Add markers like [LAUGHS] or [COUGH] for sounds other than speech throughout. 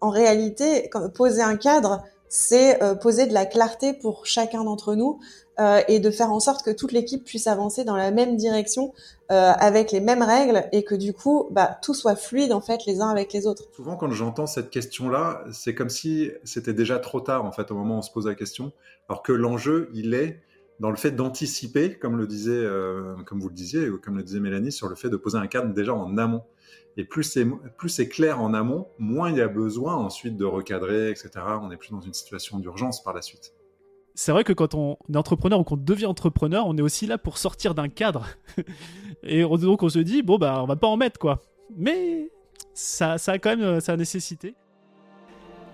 en réalité, poser un cadre, c'est euh, poser de la clarté pour chacun d'entre nous euh, et de faire en sorte que toute l'équipe puisse avancer dans la même direction euh, avec les mêmes règles et que du coup, bah, tout soit fluide en fait les uns avec les autres. Souvent, quand j'entends cette question-là, c'est comme si c'était déjà trop tard en fait au moment où on se pose la question, alors que l'enjeu, il est dans le fait d'anticiper, euh, comme vous le disiez, ou comme le disait Mélanie, sur le fait de poser un cadre déjà en amont. Et plus c'est clair en amont, moins il y a besoin ensuite de recadrer, etc. On n'est plus dans une situation d'urgence par la suite. C'est vrai que quand on est entrepreneur ou qu'on devient entrepreneur, on est aussi là pour sortir d'un cadre. [LAUGHS] Et donc on se dit bon bah on va pas en mettre quoi. Mais ça, ça a quand même euh, sa nécessité.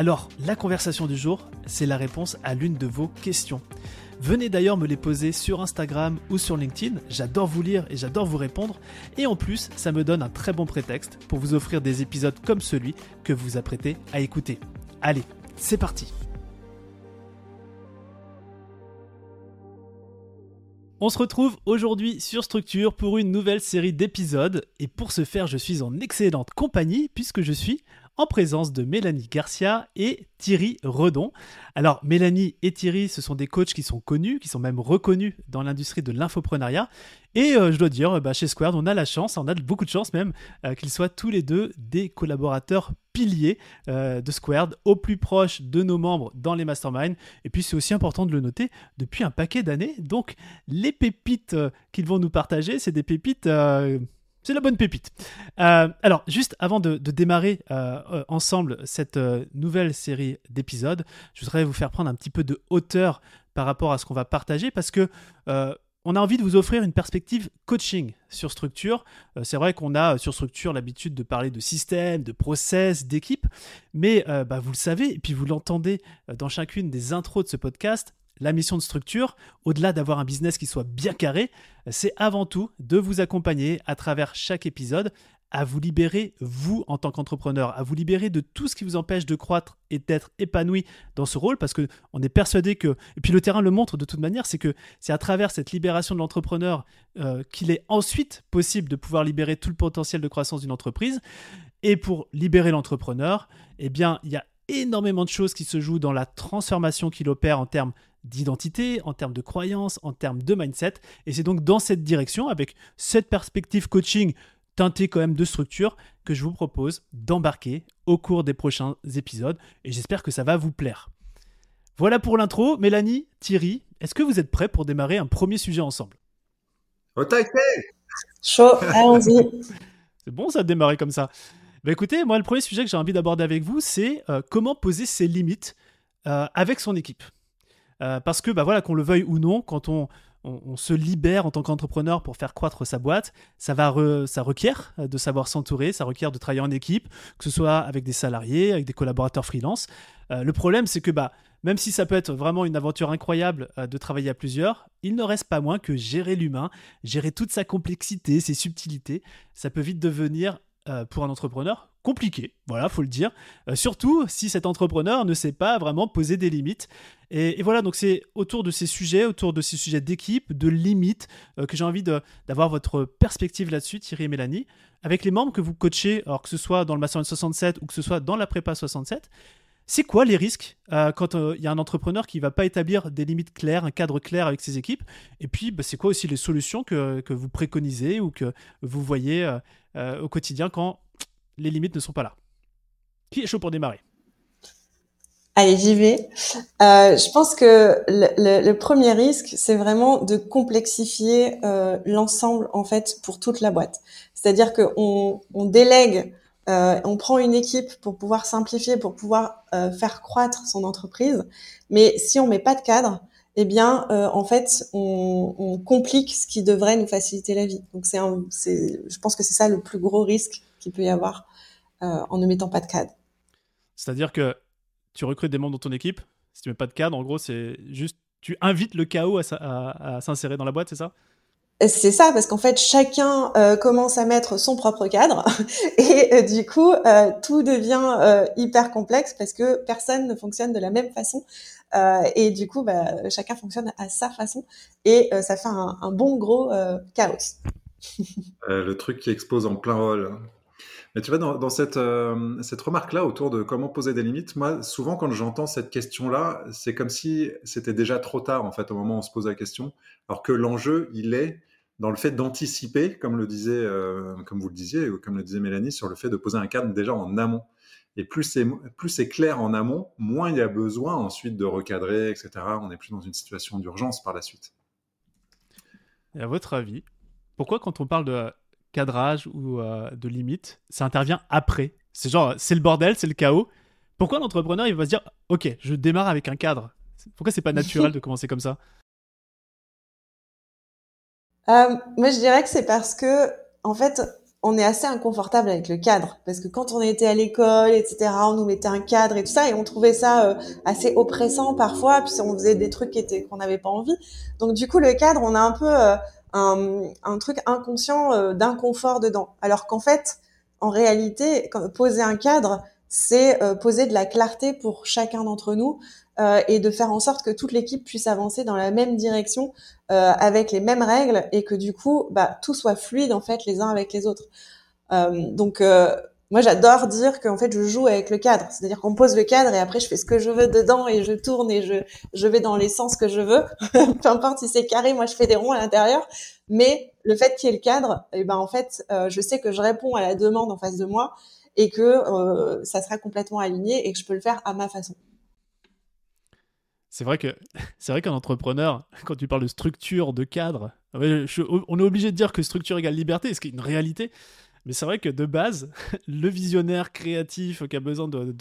Alors, la conversation du jour, c'est la réponse à l'une de vos questions. Venez d'ailleurs me les poser sur Instagram ou sur LinkedIn, j'adore vous lire et j'adore vous répondre, et en plus, ça me donne un très bon prétexte pour vous offrir des épisodes comme celui que vous apprêtez à écouter. Allez, c'est parti On se retrouve aujourd'hui sur Structure pour une nouvelle série d'épisodes et pour ce faire je suis en excellente compagnie puisque je suis en présence de Mélanie Garcia et Thierry Redon. Alors Mélanie et Thierry, ce sont des coachs qui sont connus, qui sont même reconnus dans l'industrie de l'infoprenariat. Et euh, je dois dire, bah, chez Squared, on a la chance, on a beaucoup de chance même, euh, qu'ils soient tous les deux des collaborateurs piliers euh, de Squared, au plus proche de nos membres dans les masterminds. Et puis c'est aussi important de le noter, depuis un paquet d'années. Donc les pépites qu'ils vont nous partager, c'est des pépites c'est la bonne pépite. Euh, alors, juste avant de, démarrer euh, euh, ensemble cette nouvelle série d'épisodes, je voudrais vous faire prendre un petit peu de hauteur par rapport à ce qu'on va partager parce que on a envie de vous offrir une perspective coaching sur structure. c'est vrai qu'on a sur structure l'habitude de parler de système, de process, d'équipe, mais bah, vous le savez et puis vous l'entendez dans chacune des intros de ce podcast la mission de structure, au-delà d'avoir un business qui soit bien carré, c'est avant tout de vous accompagner à travers chaque épisode à vous libérer, vous, en tant qu'entrepreneur, à vous libérer de tout ce qui vous empêche de croître et d'être épanoui dans ce rôle, parce qu'on est persuadé que, et puis le terrain le montre de toute manière, c'est que c'est à travers cette libération de l'entrepreneur euh, qu'il est ensuite possible de pouvoir libérer tout le potentiel de croissance d'une entreprise. Et pour libérer l'entrepreneur, eh bien, il y a énormément de choses qui se jouent dans la transformation qu'il opère en termes d'identité, en termes de croyances, en termes de mindset. Et c'est donc dans cette direction, avec cette perspective coaching teintée quand même de structure, que je vous propose d'embarquer au cours des prochains épisodes. Et j'espère que ça va vous plaire. Voilà pour l'intro. Mélanie, Thierry, est-ce que vous êtes prêts pour démarrer un premier sujet ensemble? Au taquet Chaud, allons-y. [LAUGHS] c'est bon ça de démarrer comme ça. Bah écoutez, moi le premier sujet que j'ai envie d'aborder avec vous, c'est euh, comment poser ses limites euh, avec son équipe. Euh, parce que, bah voilà, qu'on le veuille ou non, quand on, se libère en tant qu'entrepreneur pour faire croître sa boîte, ça, va ça requiert de savoir s'entourer, ça requiert de travailler en équipe, que ce soit avec des salariés, avec des collaborateurs freelance. Euh, le problème, c'est que bah, même si ça peut être vraiment une aventure incroyable euh, de travailler à plusieurs, il ne reste pas moins que gérer l'humain, gérer toute sa complexité, ses subtilités, ça peut vite devenir, pour un entrepreneur, compliqué, voilà, faut le dire. Euh, surtout si cet entrepreneur ne sait pas vraiment poser des limites. Et, voilà, donc c'est autour de ces sujets, autour de ces sujets d'équipe, de limites, euh, que j'ai envie d'avoir votre perspective là-dessus, Thierry et Mélanie, avec les membres que vous coachez, alors que ce soit dans le Master 67 ou que ce soit dans la prépa 67. C'est quoi les risques euh, quand il y a un entrepreneur qui ne va pas établir des limites claires, un cadre clair avec ses équipes? Et puis, bah, c'est quoi aussi les solutions que, que, vous préconisez ou que vous voyez au quotidien quand les limites ne sont pas là? Qui est chaud pour démarrer? Allez, j'y vais. Euh, je pense que le, premier risque, c'est vraiment de complexifier euh, l'ensemble en fait pour toute la boîte. C'est-à-dire qu'on on délègue, euh, on prend une équipe pour pouvoir simplifier, pour pouvoir faire croître son entreprise, mais si on met pas de cadre, eh bien, en fait, on, complique ce qui devrait nous faciliter la vie. Donc, c'est, je pense que c'est ça le plus gros risque qu'il peut y avoir euh, en ne mettant pas de cadre. C'est-à-dire que tu recrutes des membres dans ton équipe, Si tu mets pas de cadre, en gros, c'est juste tu invites le chaos à, s'insérer dans la boîte, c'est ça? C'est ça, parce qu'en fait, chacun euh, commence à mettre son propre cadre [LAUGHS] et euh, du coup, euh, tout devient hyper complexe parce que personne ne fonctionne de la même façon et du coup, bah, chacun fonctionne à sa façon et ça fait un, bon gros chaos. [LAUGHS] le truc qui expose en plein rôle. Mais tu vois, dans, cette, euh, cette remarque-là autour de comment poser des limites, moi, souvent, quand j'entends cette question-là, c'est comme si c'était déjà trop tard, en fait, au moment où on se pose la question. Alors que l'enjeu, il est dans le fait d'anticiper, comme le disait, euh, comme vous le disiez, ou comme le disait Mélanie, sur le fait de poser un cadre déjà en amont. Et plus c'est, plus c'est clair en amont, moins il y a besoin ensuite de recadrer, etc. On n'est plus dans une situation d'urgence par la suite. Et à votre avis, pourquoi quand on parle de cadrage ou euh, de limite, ça intervient après? C'est genre, c'est le bordel, c'est le chaos. Pourquoi l'entrepreneur, il va se dire, ok, je démarre avec un cadre? Pourquoi c'est pas naturel de commencer comme ça? Euh, Moi, je dirais que c'est parce que, en fait, on est assez inconfortable avec le cadre parce que quand on était à l'école, etc., on nous mettait un cadre et tout ça et on trouvait ça euh, assez oppressant parfois. Puis on faisait des trucs qui étaient qu'on n'avait pas envie. Donc du coup, le cadre, on a un peu un, truc inconscient euh, d'inconfort dedans. Alors qu'en fait, en réalité, poser un cadre, c'est euh, poser de la clarté pour chacun d'entre nous euh, et de faire en sorte que toute l'équipe puisse avancer dans la même direction avec les mêmes règles et que du coup, bah, tout soit fluide en fait les uns avec les autres. donc moi, j'adore dire qu'en fait, je joue avec le cadre. C'est-à-dire qu'on pose le cadre et après, je fais ce que je veux dedans et je tourne et je, je vais dans les sens que je veux. [LAUGHS] Peu importe si c'est carré, moi, je fais des ronds à l'intérieur. Mais le fait qu'il y ait le cadre, et eh ben, en fait, euh, je sais que je réponds à la demande en face de moi et que euh, ça sera complètement aligné et que je peux le faire à ma façon. C'est vrai qu'un entrepreneur, quand tu parles de structure, de cadre, on est obligé de dire que structure égale liberté, ce qui est une réalité. Mais c'est vrai que de base, [LAUGHS] le visionnaire créatif qui a besoin de,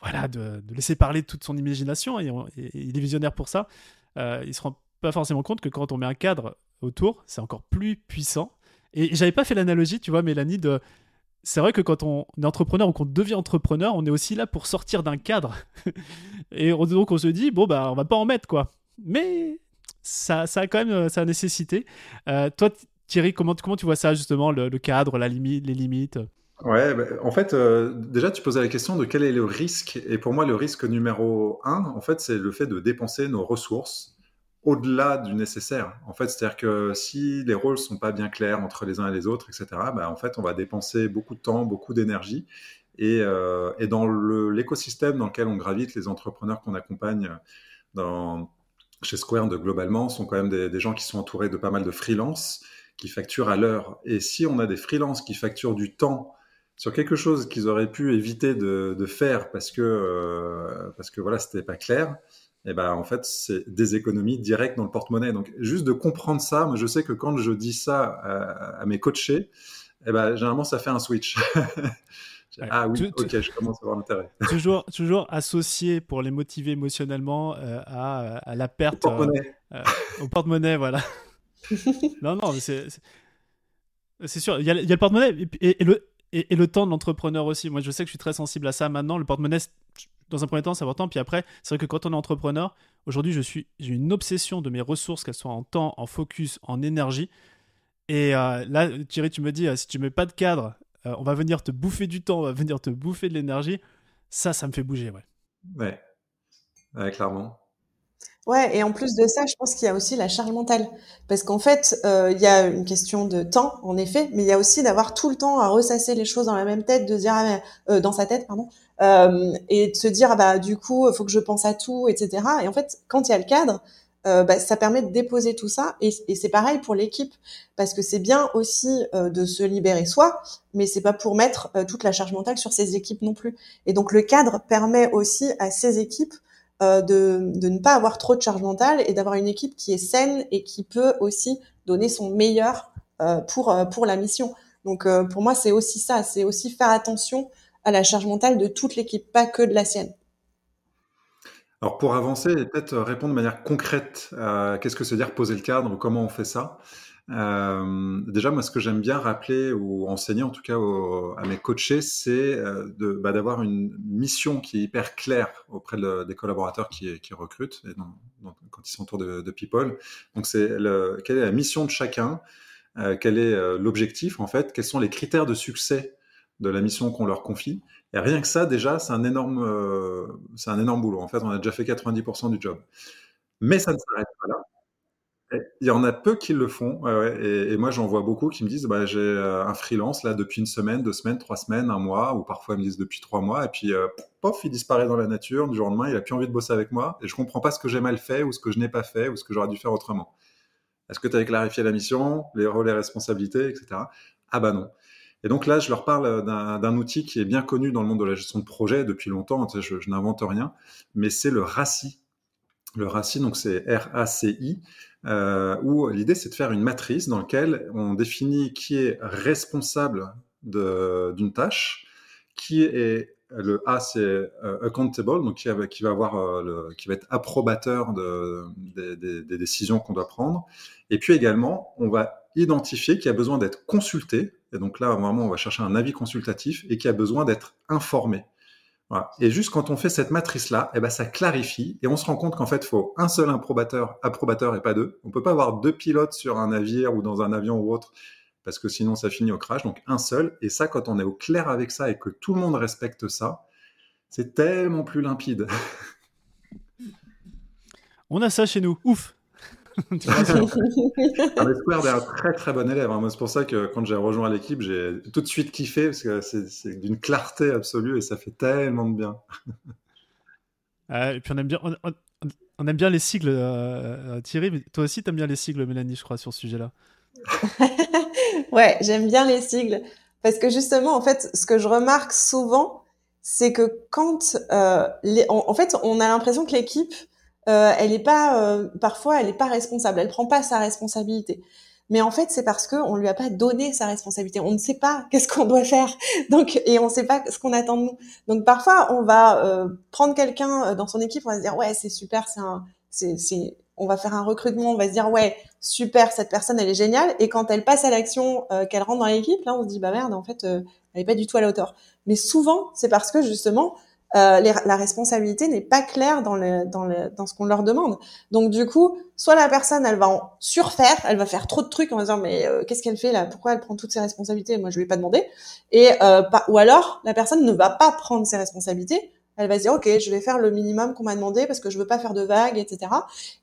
voilà, de, laisser parler toute son imagination, et, il est visionnaire pour ça, euh, il ne se rend pas forcément compte que quand on met un cadre autour, c'est encore plus puissant. Et j'avais pas fait l'analogie, tu vois, Mélanie, de. C'est vrai que quand on est entrepreneur ou qu'on devient entrepreneur, on est aussi là pour sortir d'un cadre. [LAUGHS] et donc on se dit, bon, bah, on va pas en mettre, quoi. Mais ça, ça a quand même sa nécessité. Euh, toi, Thierry, comment, comment tu vois ça justement, le, cadre, la limite, les limites? Ouais, bah, en fait, euh, déjà, tu posais la question de quel est le risque. Et pour moi, le risque numéro un, en fait, c'est le fait de dépenser nos ressources au-delà du nécessaire. En fait, c'est-à-dire que si les rôles sont pas bien clairs entre les uns et les autres, etc., bah, en fait, on va dépenser beaucoup de temps, beaucoup d'énergie. Et, euh, dans l'écosystème dans lequel on gravite, les entrepreneurs qu'on accompagne chez Square globalement sont quand même des, gens qui sont entourés de pas mal de freelance qui facturent à l'heure. Et si on a des freelances qui facturent du temps sur quelque chose qu'ils auraient pu éviter de, faire parce que euh, parce que voilà c'était pas clair, eh ben en fait c'est des économies directes dans le porte-monnaie. Donc juste de comprendre ça, moi je sais que quand je dis ça à, mes coachés, et eh ben généralement ça fait un switch. [LAUGHS] ah oui, ok, je commence à avoir l'intérêt. [LAUGHS] toujours, toujours associé pour les motiver émotionnellement euh, à, à, la perte au porte-monnaie. Euh, au porte-monnaie, voilà. [LAUGHS] non, non, c'est. C'est sûr, il y, a, le porte-monnaie et, le, et, le temps de l'entrepreneur aussi. Moi, je sais que je suis très sensible à ça maintenant. Le porte-monnaie, dans un premier temps, c'est important. Puis après, c'est vrai que quand on est entrepreneur, aujourd'hui, je suis, j'ai une obsession de mes ressources, qu'elles soient en temps, en focus, en énergie. Et euh, là, Thierry, tu me dis, euh, si tu mets pas de cadre, euh, on va venir te bouffer du temps, on va venir te bouffer de l'énergie. Ça, ça me fait bouger, ouais. Ouais, ouais clairement. Ouais, et en plus de ça, je pense qu'il y a aussi la charge mentale. Parce qu'en fait, euh, il y a une question de temps, en effet, mais il y a aussi d'avoir tout le temps à ressasser les choses dans la même tête, de dire, ah, euh, dans sa tête, pardon, euh, et de se dire, ah, bah, du coup, faut que je pense à tout, etc. Et en fait, quand il y a le cadre, euh, bah, ça permet de déposer tout ça. Et, c'est pareil pour l'équipe, parce que c'est bien aussi euh, de se libérer soi, mais c'est pas pour mettre toute la charge mentale sur ses équipes non plus. Et donc, le cadre permet aussi à ces équipes euh, de, ne pas avoir trop de charge mentale et d'avoir une équipe qui est saine et qui peut aussi donner son meilleur pour, pour la mission. Donc pour moi, c'est aussi ça, c'est aussi faire attention à la charge mentale de toute l'équipe, pas que de la sienne. Alors pour avancer, peut-être répondre de manière concrète qu'est-ce que c'est dire poser le cadre, comment on fait ça. Euh, déjà, moi, ce que j'aime bien rappeler ou enseigner, en tout cas à mes coachés, c'est euh, bah, d'avoir une mission qui est hyper claire auprès des collaborateurs qui, qui recrutent et quand ils sont autour de, people. Donc, c'est quelle est la mission de chacun, euh, quel est l'objectif en fait, quels sont les critères de succès de la mission qu'on leur confie. Et rien que ça, déjà, c'est un énorme, c'est un énorme boulot. En fait, on a déjà fait 90% du job. Mais ça ne s'arrête pas là. Il y en a peu qui le font. Et, moi, j'en vois beaucoup qui me disent bah, j'ai euh, un freelance là depuis une semaine, deux semaines, trois semaines, un mois, ou parfois ils me disent depuis trois mois. Et puis, euh, pof, il disparaît dans la nature. Du jour au lendemain, il a plus envie de bosser avec moi. Et je comprends pas ce que j'ai mal fait, ou ce que je n'ai pas fait, ou ce que j'aurais dû faire autrement. Est-ce que tu as clarifié la mission, les rôles et responsabilités, etc. Ah bah non. Et donc là, je leur parle d'un outil qui est bien connu dans le monde de la gestion de projet depuis longtemps. je, je n'invente rien, mais c'est le RACI. Le RACI, donc c'est R-A-C-I euh, où l'idée c'est de faire une matrice dans laquelle on définit qui est responsable d'une tâche, qui est le A c'est euh, accountable, donc qui, qui va avoir euh, qui va être approbateur de, des, des décisions qu'on doit prendre, et puis également on va identifier qui a besoin d'être consulté, et donc là vraiment on va chercher un avis consultatif et qui a besoin d'être informé. Et juste quand on fait cette matrice-là, eh ben, ça clarifie et on se rend compte qu'en fait, il faut un seul approbateur, approbateur et pas deux. On peut pas avoir deux pilotes sur un navire ou dans un avion ou autre parce que sinon ça finit au crash. Donc un seul. Et ça, quand on est au clair avec ça et que tout le monde respecte ça, c'est tellement plus limpide. On a ça chez nous. Ouf. [LAUGHS] [LAUGHS] Square est un très très bon élève. Hein. c'est pour ça que quand j'ai rejoint l'équipe, j'ai tout de suite kiffé parce que c'est d'une clarté absolue et ça fait tellement de bien. [LAUGHS] et puis on aime bien, on, aime bien les sigles, euh, euh, Thierry. Mais toi aussi, tu aimes bien les sigles, Mélanie, je crois, sur ce sujet-là. ouais, j'aime bien les sigles parce que justement, en fait, ce que je remarque souvent, c'est que quand euh, les, en fait, on a l'impression que l'équipe euh, elle est pas euh, parfois elle est pas responsable, elle prend pas sa responsabilité. Mais en fait, c'est parce que on lui a pas donné sa responsabilité. On ne sait pas [LAUGHS] qu'est-ce qu'on doit faire, donc et on ne sait pas ce qu'on attend de nous. Donc parfois, on va euh, prendre quelqu'un euh, dans son équipe, on va se dire ouais c'est super, c'est c'est, c'est, on va faire un recrutement, on va se dire ouais super, cette personne elle est géniale. Et quand elle passe à l'action, qu'elle rentre dans l'équipe, là on se dit bah merde, en fait, elle est pas du tout à la hauteur. Mais souvent, c'est parce que justement euh, la responsabilité n'est pas claire dans, le, dans, le, dans ce qu'on leur demande. Donc du coup, soit la personne, elle va en surfaire, elle va faire trop de trucs en disant mais euh, qu'est-ce qu'elle fait là? Pourquoi elle prend toutes ses responsabilités? Moi, je lui ai pas demandé. Et euh, ou alors la personne ne va pas prendre ses responsabilités. Elle va se dire ok, je vais faire le minimum qu'on m'a demandé parce que je veux pas faire de vagues, etc.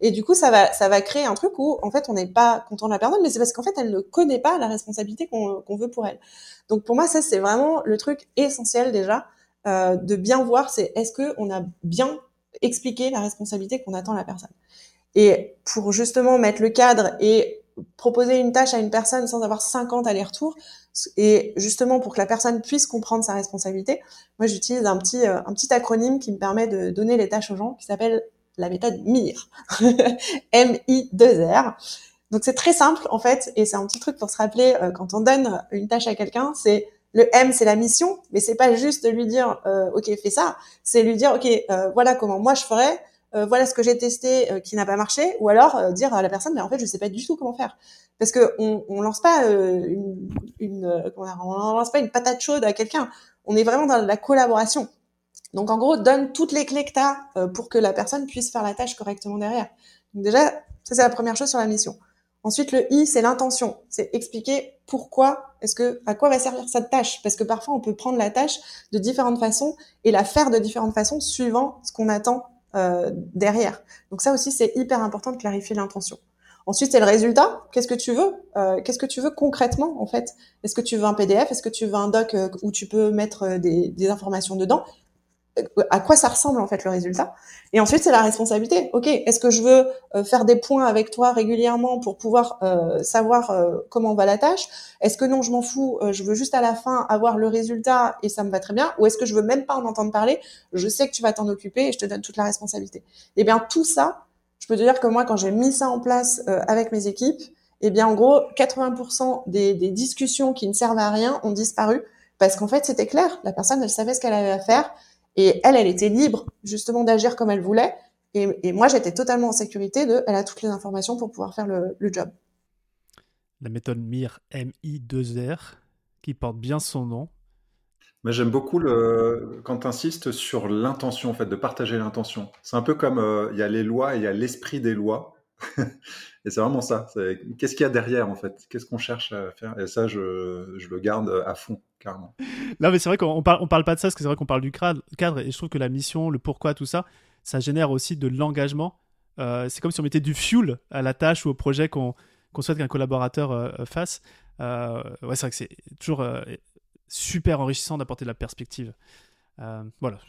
Et du coup, ça va ça va créer un truc où en fait on n'est pas content de la personne, mais c'est parce qu'en fait elle ne connaît pas la responsabilité qu'on veut pour elle. Donc pour moi, ça c'est vraiment le truc essentiel déjà euh, de bien voir, c'est est-ce que on a bien expliqué la responsabilité qu'on attend à la personne. Et pour justement mettre le cadre et proposer une tâche à une personne sans avoir 50 allers-retours, et justement pour que la personne puisse comprendre sa responsabilité, moi j'utilise un petit euh, un petit acronyme qui me permet de donner les tâches aux gens, qui s'appelle la méthode MIR, [LAUGHS] M-I-2-R. Donc c'est très simple en fait, et c'est un petit truc pour se rappeler euh, quand on donne une tâche à quelqu'un, c'est le M, c'est la mission, mais c'est pas juste de lui dire euh, OK, fais ça, c'est lui dire OK, euh, voilà comment moi je ferais, euh, voilà ce que j'ai testé qui n'a pas marché, ou alors dire à la personne mais en fait je sais pas du tout comment faire, parce que on, on lance pas une, une dire, on lance pas une patate chaude à quelqu'un, on est vraiment dans la collaboration. Donc en gros, donne toutes les clés que tu as pour que la personne puisse faire la tâche correctement derrière. Donc déjà, ça c'est la première chose sur la mission. Ensuite, le I, c'est l'intention. C'est expliquer pourquoi, est-ce que, à quoi va servir cette tâche? Parce que parfois, on peut prendre la tâche de différentes façons et la faire de différentes façons suivant ce qu'on attend euh, derrière. Donc ça aussi, c'est hyper important de clarifier l'intention. Ensuite, c'est le résultat. Qu'est-ce que tu veux euh, Qu'est-ce que tu veux concrètement, en fait? Est-ce que tu veux un PDF Est-ce que tu veux un doc euh, où tu peux mettre des, des informations dedans? À quoi ça ressemble en fait le résultat. Et ensuite, c'est la responsabilité. Ok, est-ce que je veux euh, faire des points avec toi régulièrement pour pouvoir euh, savoir euh, comment va la tâche? Est-ce que non, je m'en fous, je veux juste à la fin avoir le résultat et ça me va très bien? Ou est-ce que je veux même pas en entendre parler? Je sais que tu vas t'en occuper et je te donne toute la responsabilité. Eh bien, tout ça, je peux te dire que moi, quand j'ai mis ça en place avec mes équipes, eh bien, en gros, 80% des, des discussions qui ne servent à rien ont disparu parce qu'en fait, c'était clair. La personne, elle savait ce qu'elle avait à faire et elle, elle était libre justement d'agir comme elle voulait. Et, moi, j'étais totalement en sécurité de, elle a toutes les informations pour pouvoir faire le, job. la méthode MIR, M-I-2-R, qui porte bien son nom. Mais j'aime beaucoup le... quand tu insistes sur l'intention, en fait, de partager l'intention. C'est un peu comme euh, il y a les lois et il y a l'esprit des lois. [LAUGHS] et c'est vraiment ça. Qu'est-ce qu'il y a derrière, en fait? Qu'est-ce qu'on cherche à faire? Et ça, je, le garde à fond, carrément. Non, mais c'est vrai qu'on parle, on parle pas de ça, parce que c'est vrai qu'on parle du cadre, et je trouve que la mission, le pourquoi, tout ça, ça génère aussi de l'engagement. Euh, c'est comme si on mettait du fuel à la tâche ou au projet qu'on souhaite qu'un collaborateur euh, fasse. ouais, c'est vrai que c'est toujours super enrichissant d'apporter de la perspective. Euh, voilà,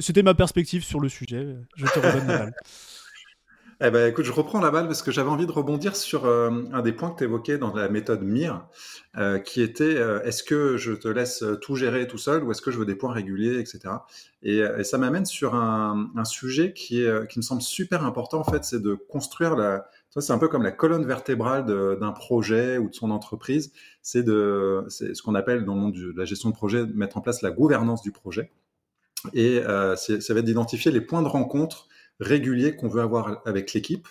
c'était ma perspective sur le sujet. Je te redonne la [LAUGHS] balle. Eh ben, écoute, je reprends la balle parce que j'avais envie de rebondir sur euh, un des points que tu évoquais dans la méthode MIR, euh, qui était est-ce que je te laisse tout gérer tout seul ou est-ce que je veux des points réguliers, etc. Et, ça m'amène sur un, sujet qui, me semble super important, en fait, c'est de construire la, c'est un peu comme la colonne vertébrale d'un projet ou de son entreprise. C'est ce qu'on appelle dans le monde de la gestion de projet, mettre en place la gouvernance du projet. Et euh, ça va être d'identifier les points de rencontre réguliers qu'on veut avoir avec l'équipe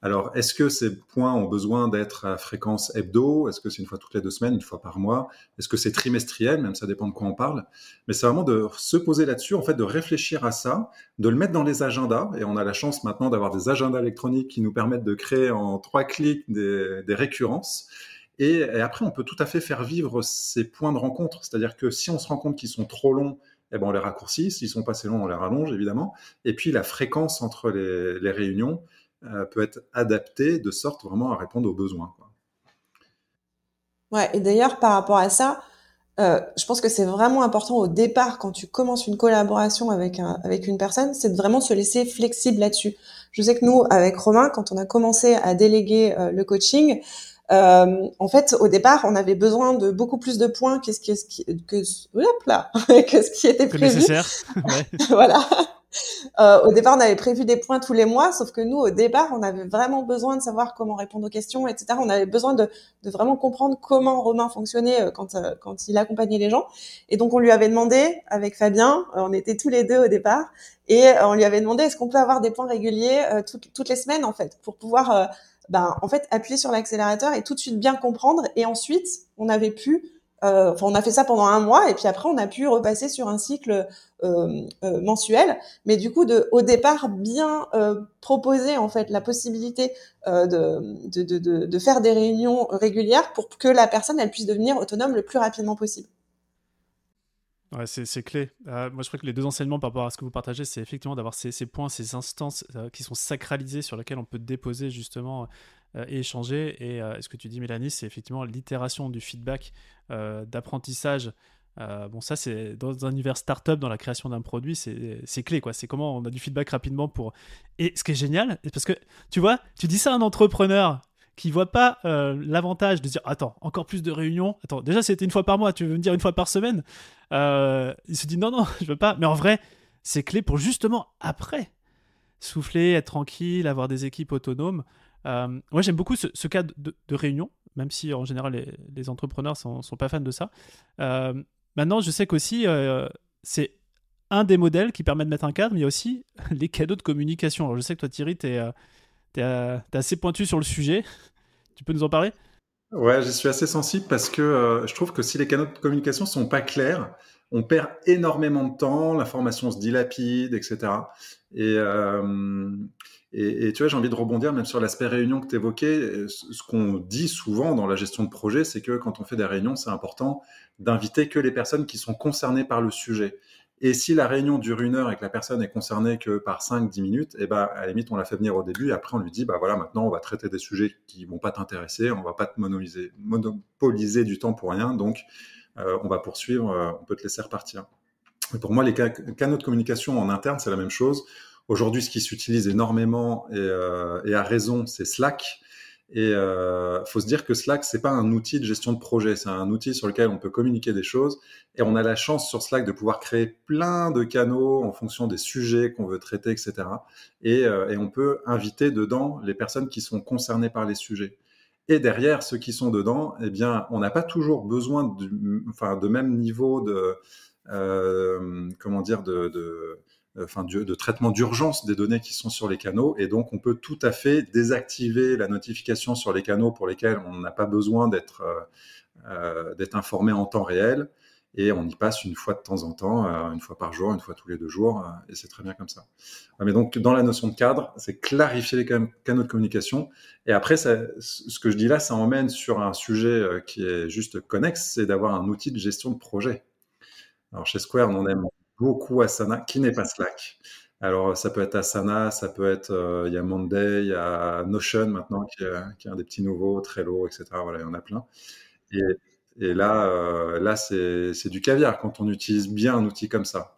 alors, est-ce que ces points ont besoin d'être à fréquence hebdo? Est-ce que c'est une fois toutes les deux semaines, une fois par mois? Est-ce que c'est trimestriel? Même ça dépend de quoi on parle. Mais c'est vraiment de se poser là-dessus, en fait, de réfléchir à ça, de le mettre dans les agendas. Et on a la chance maintenant d'avoir des agendas électroniques qui nous permettent de créer en trois clics des, récurrences. Et, après, on peut tout à fait faire vivre ces points de rencontre. C'est-à-dire que si on se rend compte qu'ils sont trop longs, eh ben on les raccourcit. S'ils sont pas assez longs, on les rallonge, évidemment. Et puis, la fréquence entre les, réunions, euh, peut être adapté de sorte vraiment à répondre aux besoins. Quoi. Ouais, et d'ailleurs, par rapport à ça, euh, je pense que c'est vraiment important au départ, quand tu commences une collaboration avec, avec une personne, c'est de vraiment se laisser flexible là-dessus. Je sais que nous, avec Romain, quand on a commencé à déléguer euh, le coaching, euh, en fait, au départ, on avait besoin de beaucoup plus de points que ce qui, que, hop là, [LAUGHS] que ce qui était prévu. nécessaire. [LAUGHS] voilà. Euh, au départ, on avait prévu des points tous les mois, sauf que nous, au départ, on avait vraiment besoin de savoir comment répondre aux questions, etc. On avait besoin de, de vraiment comprendre comment Romain fonctionnait euh, quand, euh, quand il accompagnait les gens. Et donc, on lui avait demandé, avec Fabien, on était tous les deux au départ, et on lui avait demandé est-ce qu'on peut avoir des points réguliers toutes, toutes les semaines, en fait, pour pouvoir, ben, en fait, appuyer sur l'accélérateur et tout de suite bien comprendre. Et ensuite, on avait pu euh, on a fait ça pendant un mois et puis après on a pu repasser sur un cycle euh, euh, mensuel. Mais du coup, de, au départ, bien proposer en fait la possibilité de, de, de, de, faire des réunions régulières pour que la personne elle puisse devenir autonome le plus rapidement possible. C'est clé. moi, je crois que les deux enseignements par rapport à ce que vous partagez, c'est effectivement d'avoir ces, points, ces instances qui sont sacralisées sur lesquelles on peut déposer justement euh, et échanger. Et euh, ce que tu dis, Mélanie, c'est effectivement l'itération du feedback, euh, d'apprentissage. bon, ça, c'est dans un univers startup, dans la création d'un produit, c'est clé, quoi. C'est comment on a du feedback rapidement pour. Et ce qui est génial, parce que tu vois, tu dis ça à un entrepreneur qui voit pas l'avantage de dire attends encore plus de réunions attends déjà c'était une fois par mois tu veux me dire une fois par semaine? Il se dit non non [LAUGHS] je veux pas mais en vrai c'est clé pour justement après souffler être tranquille avoir des équipes autonomes euh, moi, j'aime beaucoup ce, cas de, réunion, même si en général les, entrepreneurs sont, sont pas fans de ça. Euh, maintenant, je sais qu'aussi, euh, c'est un des modèles qui permet de mettre un cadre, mais il y a aussi [LAUGHS] les cadeaux de communication. Alors, je sais que toi, Thierry, tu es, es, assez pointu sur le sujet. Tu peux nous en parler? Ouais, je suis assez sensible parce que je trouve que si les canaux de communication sont pas clairs, on perd énormément de temps, l'information se dilapide, etc. Et, et, tu vois, j'ai envie de rebondir même sur l'aspect réunion que tu évoquais. Ce qu'on dit souvent dans la gestion de projet, c'est que quand on fait des réunions, c'est important d'inviter que les personnes qui sont concernées par le sujet. Et si la réunion dure une heure et que la personne est concernée que par 5-10 minutes, eh ben, à la limite, on la fait venir au début et après on lui dit, bah voilà, maintenant on va traiter des sujets qui vont pas t'intéresser, on va pas te monopoliser, du temps pour rien, donc euh, on va poursuivre, euh, on peut te laisser repartir. Pour moi, les canaux de communication en interne, c'est la même chose. Aujourd'hui, ce qui s'utilise énormément et, euh, et à raison, c'est Slack. Et euh, faut se dire que Slack, c'est pas un outil de gestion de projet, c'est un outil sur lequel on peut communiquer des choses. Et on a la chance sur Slack de pouvoir créer plein de canaux en fonction des sujets qu'on veut traiter, etc. Et, euh, et, on peut inviter dedans les personnes qui sont concernées par les sujets. Et derrière, ceux qui sont dedans, eh bien, on n'a pas toujours besoin du, enfin, de même niveau de, euh, comment dire, de, de enfin de traitement d'urgence des données qui sont sur les canaux, et donc on peut tout à fait désactiver la notification sur les canaux pour lesquels on n'a pas besoin d'être d'être informé en temps réel et on y passe une fois de temps en temps, euh, une fois par jour, une fois tous les deux jours, euh, et c'est très bien comme ça. Mais donc, dans la notion de cadre, c'est clarifier les canaux de communication. Et après, ce que je dis là, ça emmène sur un sujet euh, qui est juste connexe, c'est d'avoir un outil de gestion de projet. Alors, chez Square, on aime beaucoup Asana, qui n'est pas Slack. Alors, ça peut être Asana, ça peut être, il y a Monday, il y a Notion maintenant, qui est, un des petits nouveaux, Trello, etc. Voilà, il y en a plein. Et, et là, euh, là c'est du caviar quand on utilise bien un outil comme ça.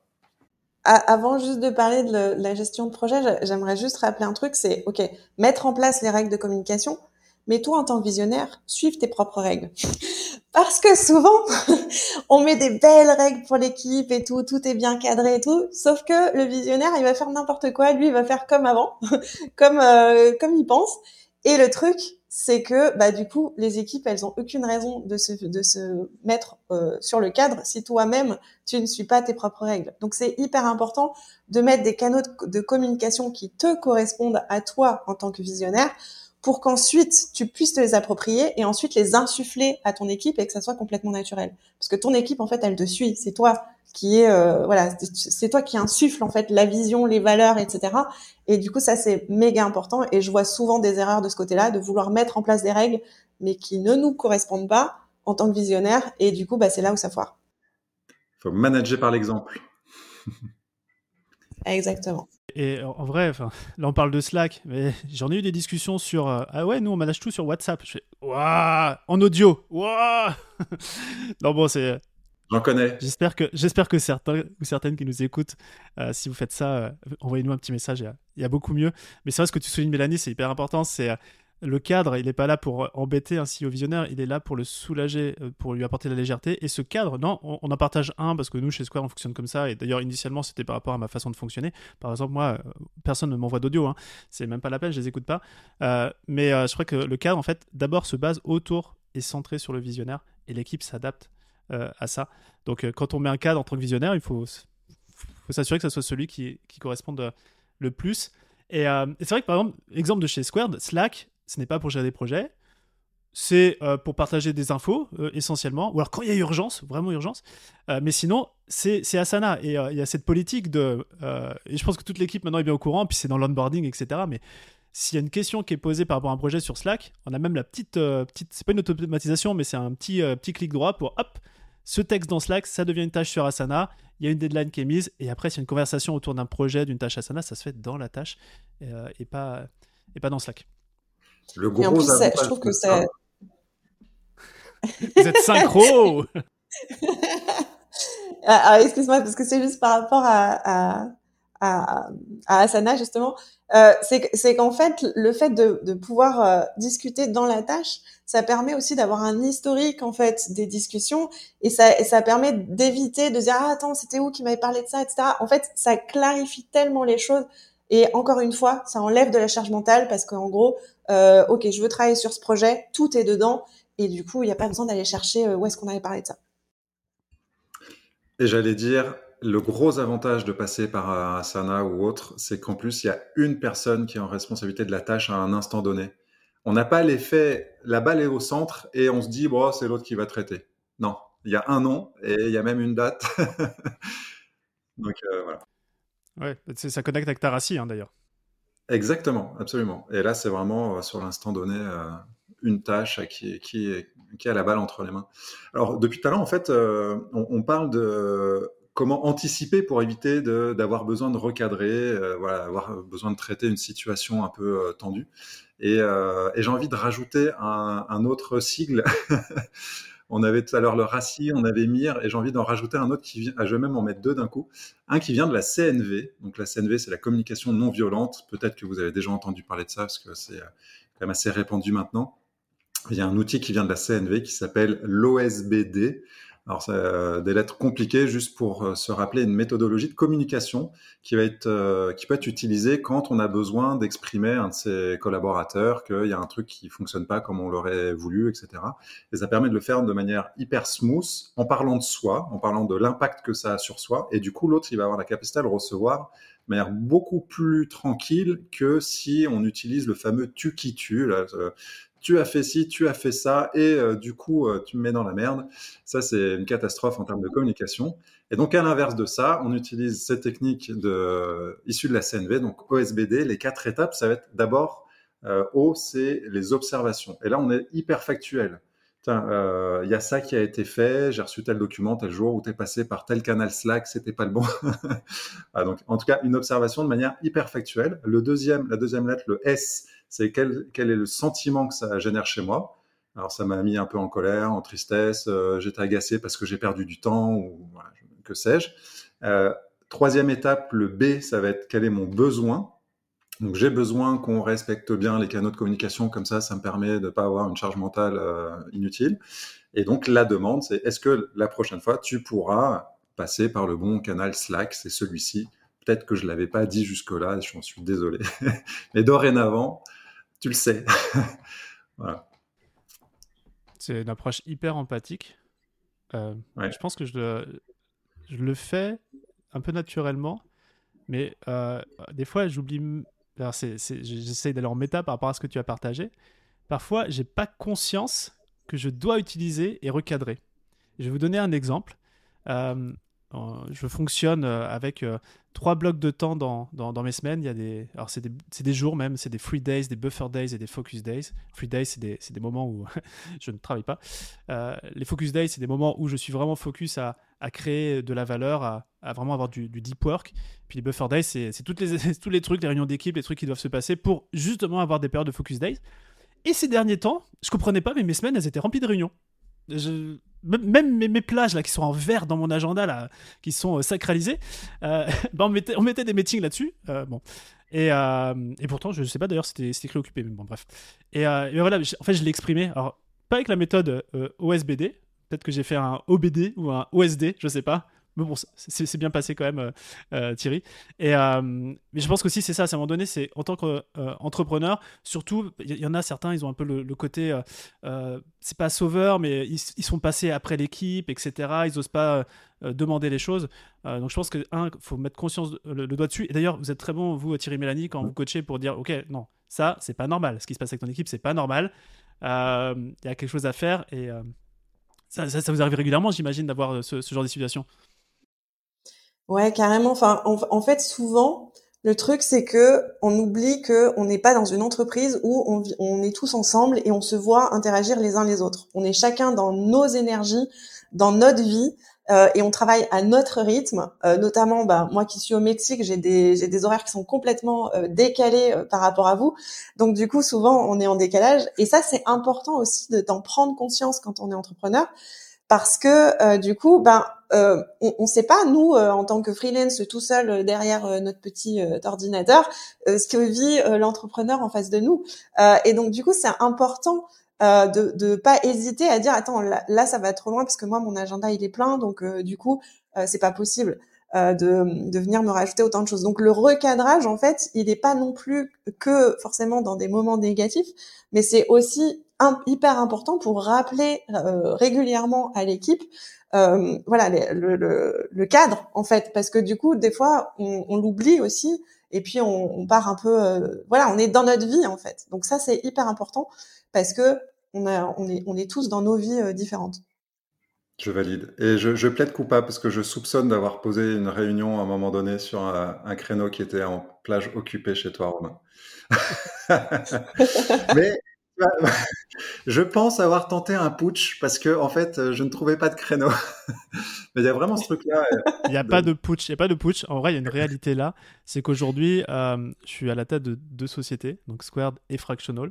Avant juste de parler de, la gestion de projet, j'aimerais juste rappeler un truc, c'est OK, mettre en place les règles de communication, mais toi en tant que visionnaire, suive tes propres règles. [LAUGHS] Parce que souvent, [LAUGHS] on met des belles règles pour l'équipe et tout, tout est bien cadré et tout, sauf que le visionnaire, il va faire n'importe quoi, lui, il va faire comme avant, [LAUGHS] comme euh, comme il pense. Et le truc, c'est que bah du coup les équipes elles ont aucune raison de se de se mettre euh, sur le cadre si toi-même tu ne suis pas tes propres règles. Donc c'est hyper important de mettre des canaux de, communication qui te correspondent à toi en tant que visionnaire pour qu'ensuite tu puisses te les approprier et ensuite les insuffler à ton équipe et que ça soit complètement naturel. Parce que ton équipe en fait elle te suit, c'est toi qui est euh, voilà c'est toi qui insuffle en fait la vision les valeurs etc et du coup ça c'est méga important. Et je vois souvent des erreurs de ce côté-là de vouloir mettre en place des règles mais qui ne nous correspondent pas en tant que visionnaire et du coup bah c'est là où ça foire. Faut manager par l'exemple. Exactement et en vrai, enfin, [LAUGHS] là on parle de Slack, mais [LAUGHS] j'en ai eu des discussions sur euh, ah ouais, nous on manage tout sur WhatsApp. Je fais waouh en audio, waouh. [LAUGHS] non bon, c'est J'en connais. J'espère que, j'espère que certains ou certaines qui nous écoutent, euh, si vous faites ça, euh, envoyez-nous un petit message. Il y, a, beaucoup mieux. Mais c'est vrai ce que tu soulignes, Mélanie, c'est hyper important. C'est euh, le cadre. Il n'est pas là pour embêter un CEO visionnaire. Il est là pour le soulager, pour lui apporter de la légèreté. Et ce cadre, non, on, en partage un parce que nous, chez Square, on fonctionne comme ça. Et d'ailleurs, initialement, c'était par rapport à ma façon de fonctionner. Par exemple, moi, personne ne m'envoie d'audio. Hein. C'est même pas la peine, je les écoute pas. mais je crois que le cadre, en fait, d'abord se base autour et centré sur le visionnaire. Et l'équipe s'adapte euh, à ça. Donc euh, quand on met un cadre en tant que visionnaire, il faut, s'assurer que ce soit celui qui, qui corresponde euh, le plus. Et, c'est vrai que par exemple, exemple de chez Squared, Slack, ce n'est pas pour gérer des projets, c'est pour partager des infos essentiellement, ou alors quand il y a urgence, vraiment urgence. mais sinon, c'est Asana. Et il y a cette politique de. et je pense que toute l'équipe maintenant est bien au courant, puis c'est dans l'onboarding, etc. Mais s'il y a une question qui est posée par rapport à un projet sur Slack, on a même la petite. petite c'est pas une automatisation, mais c'est un petit, petit clic droit pour hop, ce texte dans Slack, ça devient une tâche sur Asana. Il y a une deadline qui est mise. Et après, s'il y a une conversation autour d'un projet, d'une tâche Asana, ça se fait dans la tâche euh, et, pas, et pas dans Slack. Le gros et en plus, je trouve que ça. Vous êtes synchro [LAUGHS] ah, ah, Excuse-moi, parce que c'est juste par rapport à, à, à Asana, justement. Euh, c'est qu'en fait, le fait de, de pouvoir euh, discuter dans la tâche, ça permet aussi d'avoir un historique en fait des discussions et ça, et ça permet d'éviter de dire ah attends c'était où qui m'avait parlé de ça etc. En fait, ça clarifie tellement les choses et encore une fois, ça enlève de la charge mentale parce qu'en gros, euh, ok, je veux travailler sur ce projet, tout est dedans et du coup, il n'y a pas besoin d'aller chercher euh, où est-ce qu'on avait parlé de ça. Et j'allais dire, le gros avantage de passer par Asana ou autre, c'est qu'en plus, il y a une personne qui est en responsabilité de la tâche à un instant donné. On n'a pas l'effet, la balle est au centre et on se dit, bon, c'est l'autre qui va traiter. Non, il y a un nom et il y a même une date. [LAUGHS] Donc euh, voilà. Ouais, ça connecte avec ta racine hein, d'ailleurs. Exactement, absolument. Et là, c'est vraiment euh, sur l'instant donné euh, une tâche qui, qui, qui a la balle entre les mains. Alors, depuis tout à l'heure, en fait, on, parle de comment anticiper pour éviter d'avoir besoin de recadrer, euh, voilà, avoir besoin de traiter une situation un peu euh, tendue. Euh, et, j'ai envie de rajouter un, autre sigle. [LAUGHS] on avait tout à l'heure le RACI, on avait MIR, et j'ai envie d'en rajouter un autre qui vient, ah, je vais même en mettre deux d'un coup. Un qui vient de la CNV. Donc la CNV, c'est la communication non violente. Peut-être que vous avez déjà entendu parler de ça, parce que c'est quand même assez répandu maintenant. Il y a un outil qui vient de la CNV qui s'appelle l'OSBD. Alors, c'est euh, des lettres compliquées juste pour euh, se rappeler une méthodologie de communication qui va être, euh, qui peut être utilisée quand on a besoin d'exprimer à un de ses collaborateurs qu'il y a un truc qui fonctionne pas comme on l'aurait voulu, etc. Et ça permet de le faire de manière hyper smooth, en parlant de soi, en parlant de l'impact que ça a sur soi. Et du coup, l'autre, il va avoir la capacité à le recevoir de manière beaucoup plus tranquille que si on utilise le fameux tu qui tu. Là, tu as fait ci, tu as fait ça, et euh, du coup, euh, tu me mets dans la merde. Ça, c'est une catastrophe en termes de communication. Et donc, à l'inverse de ça, on utilise ces techniques de, issues de la CNV, donc OSBD. Les quatre étapes, ça va être d'abord, euh, O, c'est les observations. Et là, on est hyper factuel. Il euh, y a ça qui a été fait, j'ai reçu tel document tel jour, ou t'es passé par tel canal Slack, c'était pas le bon. [LAUGHS] ah, donc, en tout cas, une observation de manière hyper factuelle. Le deuxième, la deuxième lettre, le S, c'est quel, quel est le sentiment que ça génère chez moi. Alors ça m'a mis un peu en colère, en tristesse, euh, j'étais agacé parce que j'ai perdu du temps ou que sais-je. Euh, troisième étape, le B, ça va être quel est mon besoin. Donc j'ai besoin qu'on respecte bien les canaux de communication, comme ça, ça me permet de ne pas avoir une charge mentale euh, inutile. Et donc la demande, c'est est-ce que la prochaine fois, tu pourras passer par le bon canal Slack, c'est celui-ci. Peut-être que je l'avais pas dit jusque-là, je m'en suis désolé. [LAUGHS] Mais dorénavant, tu le sais. [LAUGHS] voilà. C'est une approche hyper empathique. Euh, je pense que je le, je le, fais un peu naturellement, mais euh, des fois j'oublie. J'essaie d'aller en méta par rapport à ce que tu as partagé. Parfois, j'ai pas conscience que je dois utiliser et recadrer. Je vais vous donner un exemple. Euh, je fonctionne avec trois blocs de temps dans, dans, mes semaines. Il y a des, alors c'est des, des, jours même, c'est des free days, des buffer days et des focus days. Free days, c'est des, des, moments où [LAUGHS] je ne travaille pas. Euh, les focus days, c'est des moments où je suis vraiment focus à, à créer de la valeur, à, vraiment avoir du, deep work. Puis les buffer days, c'est les, [LAUGHS] tous les trucs, les réunions d'équipe, les trucs qui doivent se passer pour justement avoir des périodes de focus days. Et ces derniers temps, je comprenais pas, mais mes semaines, elles étaient remplies de réunions. Je, même mes, plages là qui sont en vert dans mon agenda là, qui sont euh, sacralisées, euh, [LAUGHS] bah, on, mettait, on, mettait, des meetings là-dessus. Euh, bon. Et, et, pourtant, je sais pas d'ailleurs, c'était écrit occupé, mais bon, bref. Et, voilà, en fait, je l'ai exprimé. Alors, pas avec la méthode OSBD. Peut-être que j'ai fait un OBD ou un OSD, je sais pas. Mais bon, c'est bien passé quand même, euh, euh, Thierry. Et, euh, mais je pense qu'aussi, c'est ça, à un moment donné, c'est en tant qu'entrepreneur, surtout, il y, en a certains, ils ont un peu le, côté, c'est pas sauveur, mais ils, sont passés après l'équipe, etc. Ils n'osent pas demander les choses. donc je pense que, un, faut mettre conscience, le, doigt dessus. Et d'ailleurs, vous êtes très bon, vous, Thierry Mélanie, quand vous coachez pour dire, OK, non, ça, c'est pas normal. Ce qui se passe avec ton équipe, c'est pas normal. Il y a quelque chose à faire et. Ça, ça, vous arrive régulièrement, j'imagine, d'avoir ce, ce genre de situation? Ouais, carrément. Enfin, en, fait, souvent, le truc, c'est que on oublie que on n'est pas dans une entreprise où on, on est tous ensemble et on se voit interagir les uns les autres. On est chacun dans nos énergies, dans notre vie. Euh, et on travaille à notre rythme, euh, notamment bah, moi qui suis au Mexique, j'ai des, des horaires qui sont complètement euh, décalés par rapport à vous. Donc du coup, souvent, on est en décalage. Et ça, c'est important aussi de d'en prendre conscience quand on est entrepreneur, parce que du coup, ben euh, on ne sait pas nous euh, en tant que freelance tout seul euh, derrière notre petit ordinateur ce que vit l'entrepreneur en face de nous et donc du coup c'est important de de pas hésiter à dire attends là, ça va trop loin parce que moi mon agenda il est plein donc du coup c'est pas possible de, de venir me rajouter autant de choses. Donc le recadrage, en fait, il n'est pas non plus que forcément dans des moments négatifs, mais c'est aussi hyper important pour rappeler régulièrement à l'équipe euh, voilà le, le, cadre en fait parce que du coup des fois on, l'oublie aussi et puis on, part un peu euh, voilà on est dans notre vie en fait donc ça c'est hyper important parce que on, a, on, est, on est tous dans nos vies euh, différentes je valide. Et je, je, plaide coupable parce que je soupçonne d'avoir posé une réunion à un moment donné sur un, un créneau qui était en plage occupée chez toi, Romain. [LAUGHS] Mais [LAUGHS] je pense avoir tenté un putsch parce que en fait, je ne trouvais pas de créneau. [LAUGHS] Mais il y a vraiment ce truc-là. Euh, il n'y a pas de putsch. Il y a pas de putsch. En vrai, il y a une réalité là, c'est qu'aujourd'hui, euh, je suis à la tête de deux sociétés, donc Squared et Fractional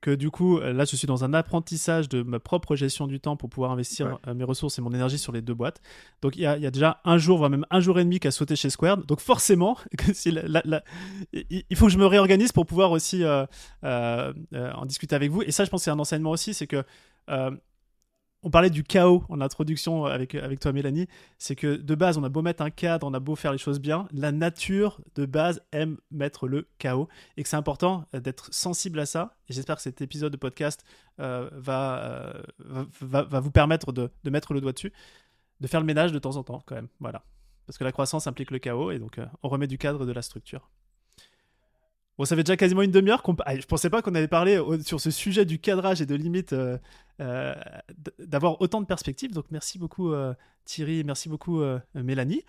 que du coup, là, je suis dans un apprentissage de ma propre gestion du temps pour pouvoir investir euh, mes ressources et mon énergie sur les deux boîtes. Donc, il y, a, déjà un jour, voire même un jour et demi qui a sauté chez Squared. Donc, forcément, [LAUGHS] il faut que je me réorganise pour pouvoir aussi euh, euh, en discuter avec vous. Et ça, je pense que c'est un enseignement aussi, c'est que on parlait du chaos en introduction avec, avec toi, Mélanie. C'est que de base, on a beau mettre un cadre, on a beau faire les choses bien, la nature de base aime mettre le chaos et que c'est important euh, d'être sensible à ça. Et j'espère que cet épisode de podcast euh, va, va, va, vous permettre de, de, mettre le doigt dessus, de faire le ménage de temps en temps, quand même. Voilà. Parce que la croissance implique le chaos et donc on remet du cadre de la structure. Bon, ça fait déjà quasiment une demi-heure qu'on. Ah, je pensais pas qu'on avait parlé sur ce sujet du cadrage et de limite euh, euh, d'avoir autant de perspectives. Donc merci beaucoup euh, Thierry, merci beaucoup Mélanie.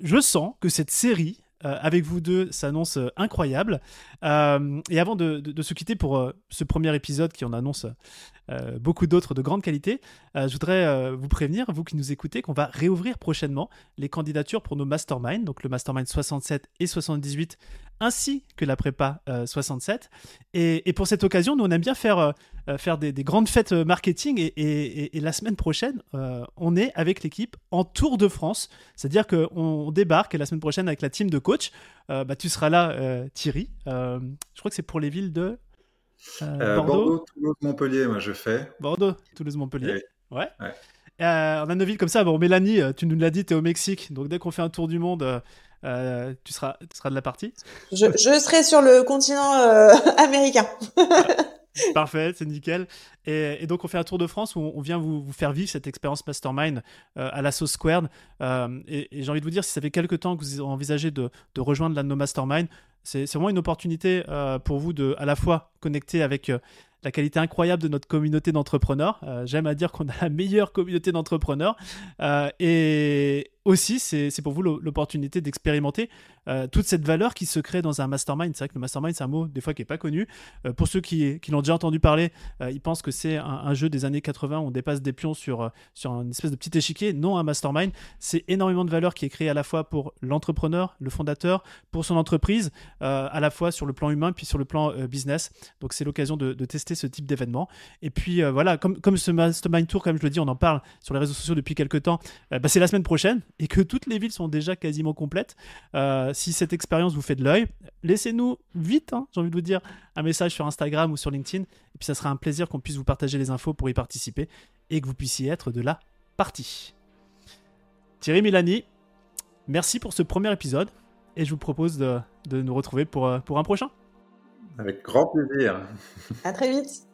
je sens que cette série avec vous deux s'annonce incroyable. et avant de, se quitter pour ce premier épisode qui en annonce beaucoup d'autres de grande qualité, je voudrais vous prévenir, vous qui nous écoutez, qu'on va réouvrir prochainement les candidatures pour nos masterminds, donc le mastermind 67 et 78 ainsi que la prépa 67. Euh, et, pour cette occasion, nous, on aime bien faire, euh, euh, faire des, grandes fêtes marketing. Et, la semaine prochaine, on est avec l'équipe en Tour de France. C'est-à-dire qu'on débarque la semaine prochaine avec la team de coach. bah, tu seras là, Thierry. je crois que c'est pour les villes de... Bordeaux, Toulouse, Montpellier, moi je fais. Bordeaux, Toulouse, Montpellier. ouais. on a nos villes comme ça. Bon, Mélanie, tu nous l'as dit, tu es au Mexique. Donc dès qu'on fait un tour du monde, euh, tu, seras, tu seras de la partie je, je serai sur le continent euh, [LAUGHS] américain. Parfait, c'est nickel. Et, donc, on fait un tour de France où on, vient vous, vous faire vivre cette expérience mastermind euh, à la sauce squared. et, j'ai envie de vous dire, si ça fait quelques temps que vous envisagez de, de rejoindre l'un de nos masterminds, c'est vraiment une opportunité pour vous de à la fois connecter avec la qualité incroyable de notre communauté d'entrepreneurs. J'aime à dire qu'on a la meilleure communauté d'entrepreneurs. et, aussi, c'est pour vous l'opportunité d'expérimenter euh, toute cette valeur qui se crée dans un mastermind. C'est vrai que le mastermind, c'est un mot des fois qui n'est pas connu. Euh, pour ceux qui, qui l'ont déjà entendu parler, euh, ils pensent que c'est un, jeu des années 80 où on dépasse des pions sur, sur une espèce de petit échiquier. Non, un mastermind, c'est énormément de valeur qui est créée à la fois pour l'entrepreneur, le fondateur, pour son entreprise, à la fois sur le plan humain puis sur le plan business. Donc c'est l'occasion de, tester ce type d'événement. Et puis voilà, comme, comme ce mastermind tour, comme je le dis, on en parle sur les réseaux sociaux depuis quelques temps, bah, c'est la semaine prochaine et que toutes les villes sont déjà quasiment complètes, euh, si cette expérience vous fait de l'œil, laissez-nous vite, hein, j'ai envie de vous dire, un message sur Instagram ou sur LinkedIn. Et puis ça sera un plaisir qu'on puisse vous partager les infos pour y participer et que vous puissiez être de la partie. Thierry Milani, merci pour ce premier épisode et je vous propose de, de nous retrouver pour, euh, pour un prochain. Avec grand plaisir. À très vite.